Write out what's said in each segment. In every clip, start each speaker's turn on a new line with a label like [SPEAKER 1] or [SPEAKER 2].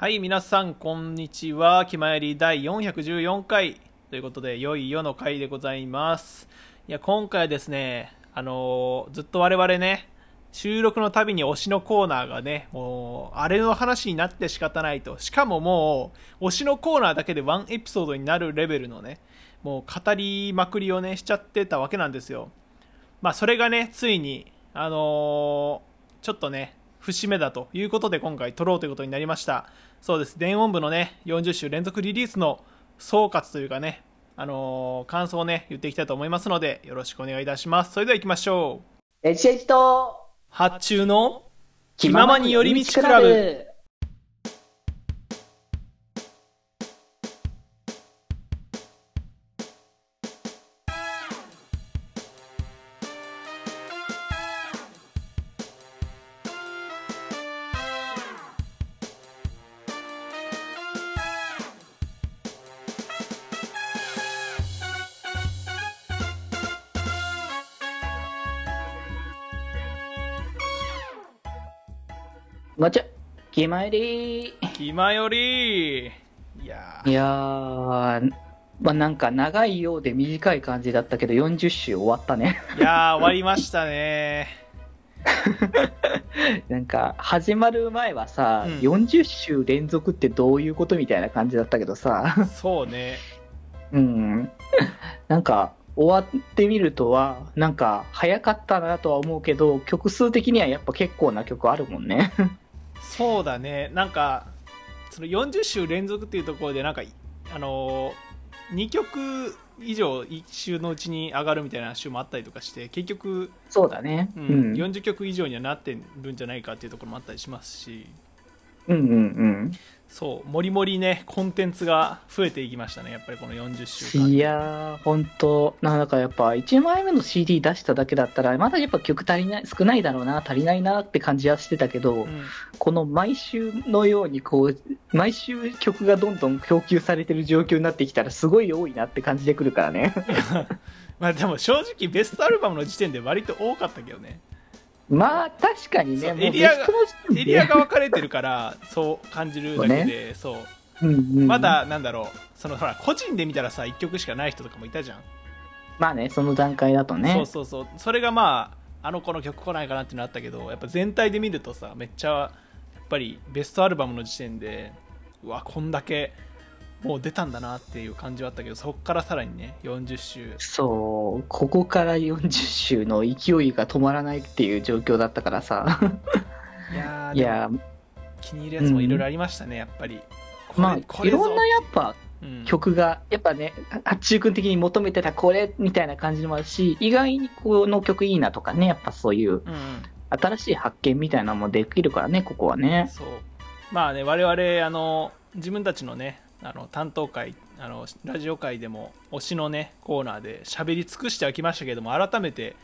[SPEAKER 1] はい、皆さん、こんにちは。気まより第414回ということで、良い世の回でございます。いや、今回はですね、あのーずっと我々ね、収録のたびに推しのコーナーがね、もう、あれの話になって仕方ないと。しかももう、推しのコーナーだけでワンエピソードになるレベルのね、もう語りまくりをね、しちゃってたわけなんですよ。まあ、それがね、ついに、あのーちょっとね、節目だということで今回撮ろうということになりました。そうです。電音部のね、40週連続リリースの総括というかね、あのー感想をね、言っていきたいと思いますので、よろしくお願いいたします。それでは行きましょう。
[SPEAKER 2] エチエチと、
[SPEAKER 1] 発注の気ままに寄り道クラブ。
[SPEAKER 2] ごちゃ、気まより。
[SPEAKER 1] 気まよりいやー
[SPEAKER 2] いやー、まあ、なんか長いようで短い感じだったけど、40週終わったね。
[SPEAKER 1] いやー終わりましたね。
[SPEAKER 2] なんか、始まる前はさ、
[SPEAKER 1] うん
[SPEAKER 2] 40週連続ってどういうことみたいな感じだったけどさ、
[SPEAKER 1] そうね。
[SPEAKER 2] うん。なんか、終わってみるとは、なんか、早かったなとは思うけど、曲数的にはやっぱ結構な曲あるもんね。
[SPEAKER 1] そうだね。なんか、その40週連続っていうところで、なんか、あのー、2曲以上1週のうちに上がるみたいな週もあったりとかして、結局、
[SPEAKER 2] そうだね。
[SPEAKER 1] う
[SPEAKER 2] うんん。うん
[SPEAKER 1] 40曲以上にはなってるんじゃないかっていうところもあったりしますし、
[SPEAKER 2] うんうん。
[SPEAKER 1] そう、もりもりね、コンテンツが増えていきましたね、やっぱりこの40週間。
[SPEAKER 2] いやー、ほんと、なんかやっぱ、1枚目の CD 出しただけだったら、まだやっぱ曲足りない、少ないだろうな、足りないなって感じはしてたけど、
[SPEAKER 1] うん
[SPEAKER 2] この毎週のように、こう、毎週曲がどんどん供給されてる状況になってきたら、すごい多いなって感じてくるからね。
[SPEAKER 1] まあでも正直ベストアルバムの時点で割と多かったけどね。
[SPEAKER 2] まあ、確かに
[SPEAKER 1] そ
[SPEAKER 2] ね、
[SPEAKER 1] エリアがエリアが分かれてるから、そう感じるだけで、そう。
[SPEAKER 2] うんうん
[SPEAKER 1] まだ、なんだろう、そのほら、個人で見たらさ、1曲しかない人とかもいたじゃん。
[SPEAKER 2] まあね、その段階だとね。
[SPEAKER 1] そうそうそう。それがまあ、あの子の曲来ないかなっていうのあったけど、やっぱ全体で見るとさ、めっちゃ、やっぱりベストアルバムの時点で、うわ、こんだけ、もう出たんだなっていう感じはあったけど、そっからさらにね、40週。
[SPEAKER 2] そう、ここから40週の勢いが止まらないっていう状況だったからさ。
[SPEAKER 1] いや
[SPEAKER 2] いや、
[SPEAKER 1] 気に入るやつもいろいろありましたね、やっぱり。
[SPEAKER 2] まあ、いろんなやっぱ
[SPEAKER 1] うん
[SPEAKER 2] 曲が、やっぱね、八中君的に求めてたこれみたいな感じのもあるし、意外にこの曲いいなとかね、やっぱそういう
[SPEAKER 1] うんうん
[SPEAKER 2] 新しい発見みたいなのもできるからね、ここはね。
[SPEAKER 1] そうまあね我々あの自分たちのねあの担当会あのラジオ会でも推しのねコーナーで喋り尽くしてはきましたけども改めて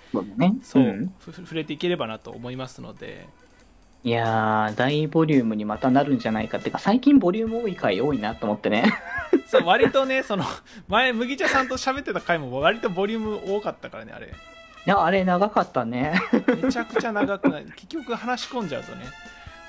[SPEAKER 2] そう
[SPEAKER 1] 触れていければなと思いますので。
[SPEAKER 2] いやー、大ボリュームにまたなるんじゃないかっていうか、最近ボリューム多い回多いなと思ってね。
[SPEAKER 1] そう割とねその前麦茶さんと喋ってた回も割とボリューム多かったからねあれ。
[SPEAKER 2] いや、あれ長かったね。
[SPEAKER 1] めちゃくちゃ長くない。結局話し込んじゃうとね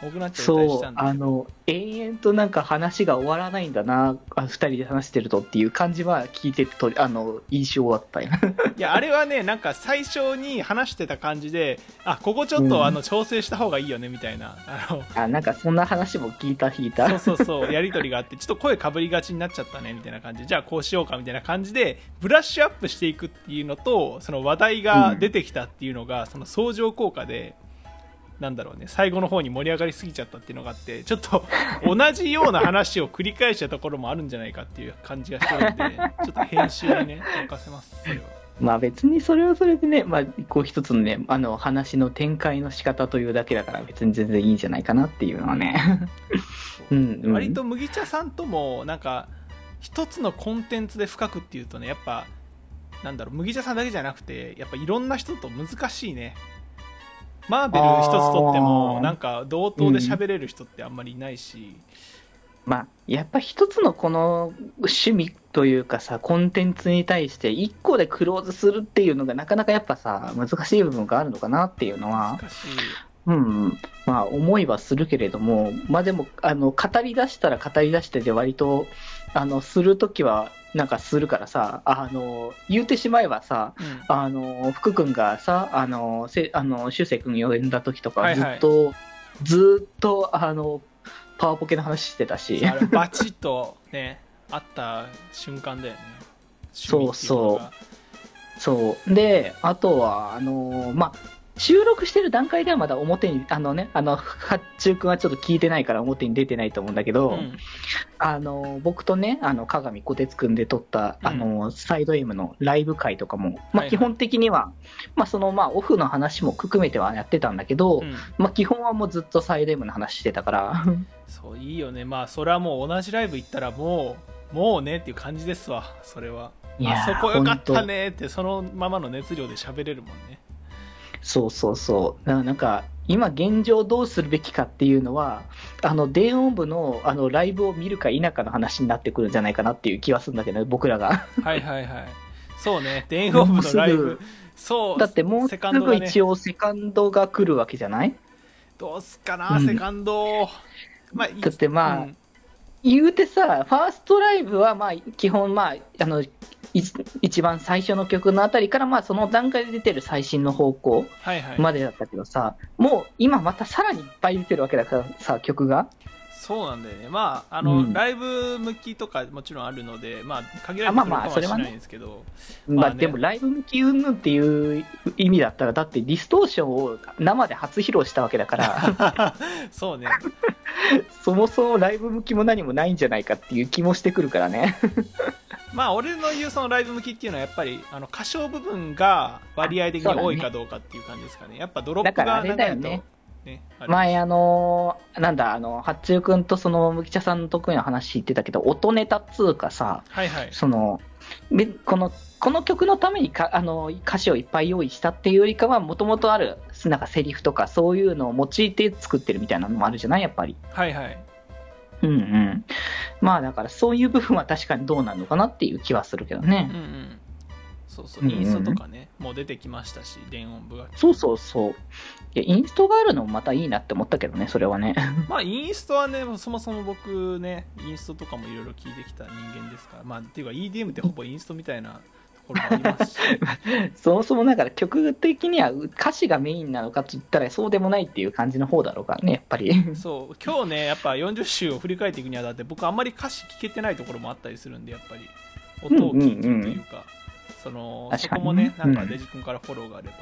[SPEAKER 1] 多くなっちゃったり
[SPEAKER 2] そう
[SPEAKER 1] したん、だけど
[SPEAKER 2] あの、延々となんか話が終わらないんだな、あ二人で話してるとっていう感じは聞いててと、あの、印象だったよ。
[SPEAKER 1] いやあれはねなんか最初に話してた感じであここちょっと、
[SPEAKER 2] うん。
[SPEAKER 1] あの調整した方がいいよねみたいな。あの
[SPEAKER 2] あ、なんかそんな話も聞いた、聞いた。
[SPEAKER 1] そうそうそうやり取りがあってちょっと声かぶりがちになっちゃったねみたいな感じで。じゃあこうしようかみたいな感じでブラッシュアップしていくっていうのとその話題が出てきたっていうのが、その相乗効果でなんだろうね最後の方に盛り上がりすぎちゃったっていうのがあってちょっと 同じような話を繰り返したところもあるんじゃないかっていう感じがしてるんでちょっと編集にね任せますそれは。
[SPEAKER 2] まあ別にそれはそれでね、まあこう一つのね、あの話の展開の仕方というだけだから別に全然いいんじゃないかなっていうのはね。うん、うん。
[SPEAKER 1] 割と麦茶さんともなんか一つのコンテンツで深くっていうとねやっぱなんだろう麦茶さんだけじゃなくてやっぱいろんな人と難しいねマーベル一つとってもなんか同等で喋れる人ってあんまりいないし、
[SPEAKER 2] まあ、やっぱ一つのこの趣味というかさ、コンテンツに対して一個でクローズするっていうのがなかなかやっぱさ、難しい部分があるのかなっていうのは、
[SPEAKER 1] 難しい
[SPEAKER 2] うん。まあ、思いはするけれども、まあでも、あの、語り出したら語り出してで割と、あの、するときは、なんかするからさ、あの、言うてしまえばさ、
[SPEAKER 1] うん。
[SPEAKER 2] あの、福君がさ、あの、せあの、修正君呼んだ時とか、
[SPEAKER 1] はいはい。
[SPEAKER 2] ずっと、ずっと、あの、パワポケの話してたし、
[SPEAKER 1] バチッとねあった瞬間だよね。
[SPEAKER 2] そうそう。そう。で、あとは、あの、まあ、収録してる段階ではまだ表に、あのね、あの、八中君はちょっと聞いてないから表に出てないと思うんだけど、
[SPEAKER 1] うん。
[SPEAKER 2] あの、僕とね、あの、鏡小鉄くんで撮った、
[SPEAKER 1] うん。
[SPEAKER 2] あの、サイド M のライブ会とかも、
[SPEAKER 1] はいはい。
[SPEAKER 2] まあ基本的には、まあその、まあオフの話も含めてはやってたんだけど、
[SPEAKER 1] うん。
[SPEAKER 2] まあ基本はもうずっとサイド M の話してたから、
[SPEAKER 1] そういいよね。まあそれはもう同じライブ行ったらもうもうねっていう感じですわそれは。い
[SPEAKER 2] やー
[SPEAKER 1] あそこよかったねってそのままの熱量で喋れるもんね
[SPEAKER 2] そうそうそう。なんか、今現状どうするべきかっていうのは、あの、電音部の、あの、ライブを見るか否かの話になってくるんじゃないかなっていう気はするんだけどね、僕らが。
[SPEAKER 1] はいはいはい。そうね。電音部のライブ。そう。
[SPEAKER 2] だってもうすぐ一応セカンドが来るわけじゃない？
[SPEAKER 1] どうすっかな、
[SPEAKER 2] うん。
[SPEAKER 1] セカンド。まあい
[SPEAKER 2] だってまあ
[SPEAKER 1] うん。
[SPEAKER 2] 言うてさ、ファーストライブは、まあ、基本、まあ、あの、い一番最初の曲のあたりから、まあ、その段階で出てる最新の方向
[SPEAKER 1] はいはい、
[SPEAKER 2] までだったけどさ、もう今またさらにいっぱい出てるわけだからさ、曲が。
[SPEAKER 1] そうなんだよね。まああの、
[SPEAKER 2] うん。
[SPEAKER 1] ライブ向きとかもちろんあるのでまあ限られてくるかもしれないんですけど、
[SPEAKER 2] まあ、
[SPEAKER 1] まあね
[SPEAKER 2] でもライブ向き云々っていう意味だったら、だってディストーションを生で初披露したわけだから、
[SPEAKER 1] そうね。
[SPEAKER 2] そもそもライブ向きも何もないんじゃないかっていう気もしてくるからね。
[SPEAKER 1] まあ俺の言うそのライブ向きっていうのはやっぱりあの歌唱部分が割合的に多いかどうかっていう感じですかね。やっぱドロップが
[SPEAKER 2] だからあれだよ
[SPEAKER 1] 流れ
[SPEAKER 2] ね。
[SPEAKER 1] ねあれ
[SPEAKER 2] 前、あのーなんだ、あの、八中くんとその、むきちゃさんの得意な話言ってたけど、音ネタっつうかさ、
[SPEAKER 1] はいはい。
[SPEAKER 2] その、でこの、この曲のためにかあの歌詞をいっぱい用意したっていうよりかは、もともとある、なんかセリフとかそういうのを用いて作ってるみたいなのもあるじゃない？やっぱり。
[SPEAKER 1] はいはい。
[SPEAKER 2] うんうん。まあだからそういう部分は確かにどうなるのかなっていう気はするけどね。
[SPEAKER 1] うんうんそうそう
[SPEAKER 2] うんうん
[SPEAKER 1] インストとかね、もう出てきましたし電音部が
[SPEAKER 2] そうそうそう。いや、インストがあるのもまたいいなって思ったけどね、それはね。
[SPEAKER 1] まあインストはねそもそも僕ねインストとかもいろいろ聞いてきた人間ですからまあっていうか EDM ってほぼインストみたいなところもありますし。
[SPEAKER 2] そもそもだから曲的には歌詞がメインなのかって言ったらそうでもないっていう感じの方だろうからね、やっぱり。
[SPEAKER 1] そう。今日ねやっぱ40週を振り返っていくにあたって僕あんまり歌詞聞けてないところもあったりするんでやっぱり。音を聞いてというか、そのそ
[SPEAKER 2] 確かにね。
[SPEAKER 1] こもねなんか
[SPEAKER 2] うん
[SPEAKER 1] デジ君からフォローがあれば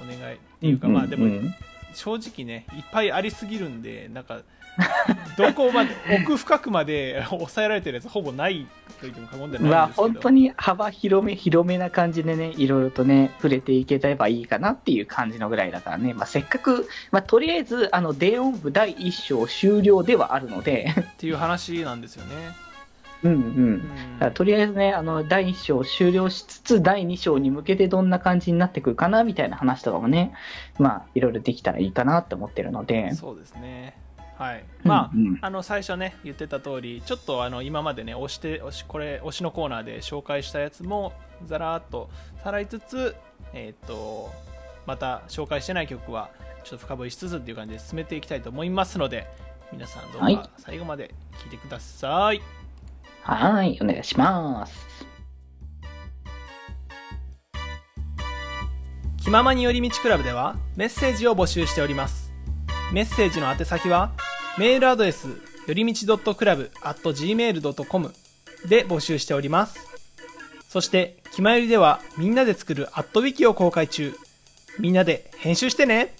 [SPEAKER 1] お願いっていうか、まあでも、
[SPEAKER 2] うん
[SPEAKER 1] 正直ねいっぱいありすぎるんでなんかどこまで 奥深くまで 抑えられてるやつほぼないと言っても過言では
[SPEAKER 2] まあ
[SPEAKER 1] ないんですけど、
[SPEAKER 2] 本当に幅広め、広めな感じでね、いろいろとね、触れていければいいかなっていう感じのぐらいだからね、まあせっかく、まあとりあえず、あの、電音部第1章終了ではあるので、
[SPEAKER 1] っていう話なんですよね、
[SPEAKER 2] うんうん。とりあえずね、あの、第1章終了しつつ、第2章に向けてどんな感じになってくるかな、みたいな話とかもね、まあ、いろいろできたらいいかなって思ってるので、
[SPEAKER 1] そうですね。はい。まあ、
[SPEAKER 2] うんうん。
[SPEAKER 1] あの最初ね言ってた通りちょっとあの今までね押して押しこれ推しのコーナーで紹介したやつもざらーっとさらいつつえっ、とまた紹介してない曲はちょっと深掘りしつつっていう感じで進めていきたいと思いますので皆さんどう
[SPEAKER 2] はい。
[SPEAKER 1] か最後まで聞いてください、
[SPEAKER 2] はい、お願いします。
[SPEAKER 1] 気ままに寄り道クラブではメッセージを募集しております。メッセージの宛先はメールアドレスよりみち .club.gmail.com で募集しております。そして気まよりではみんなで作るアットウィキを公開中。みんなで編集してね。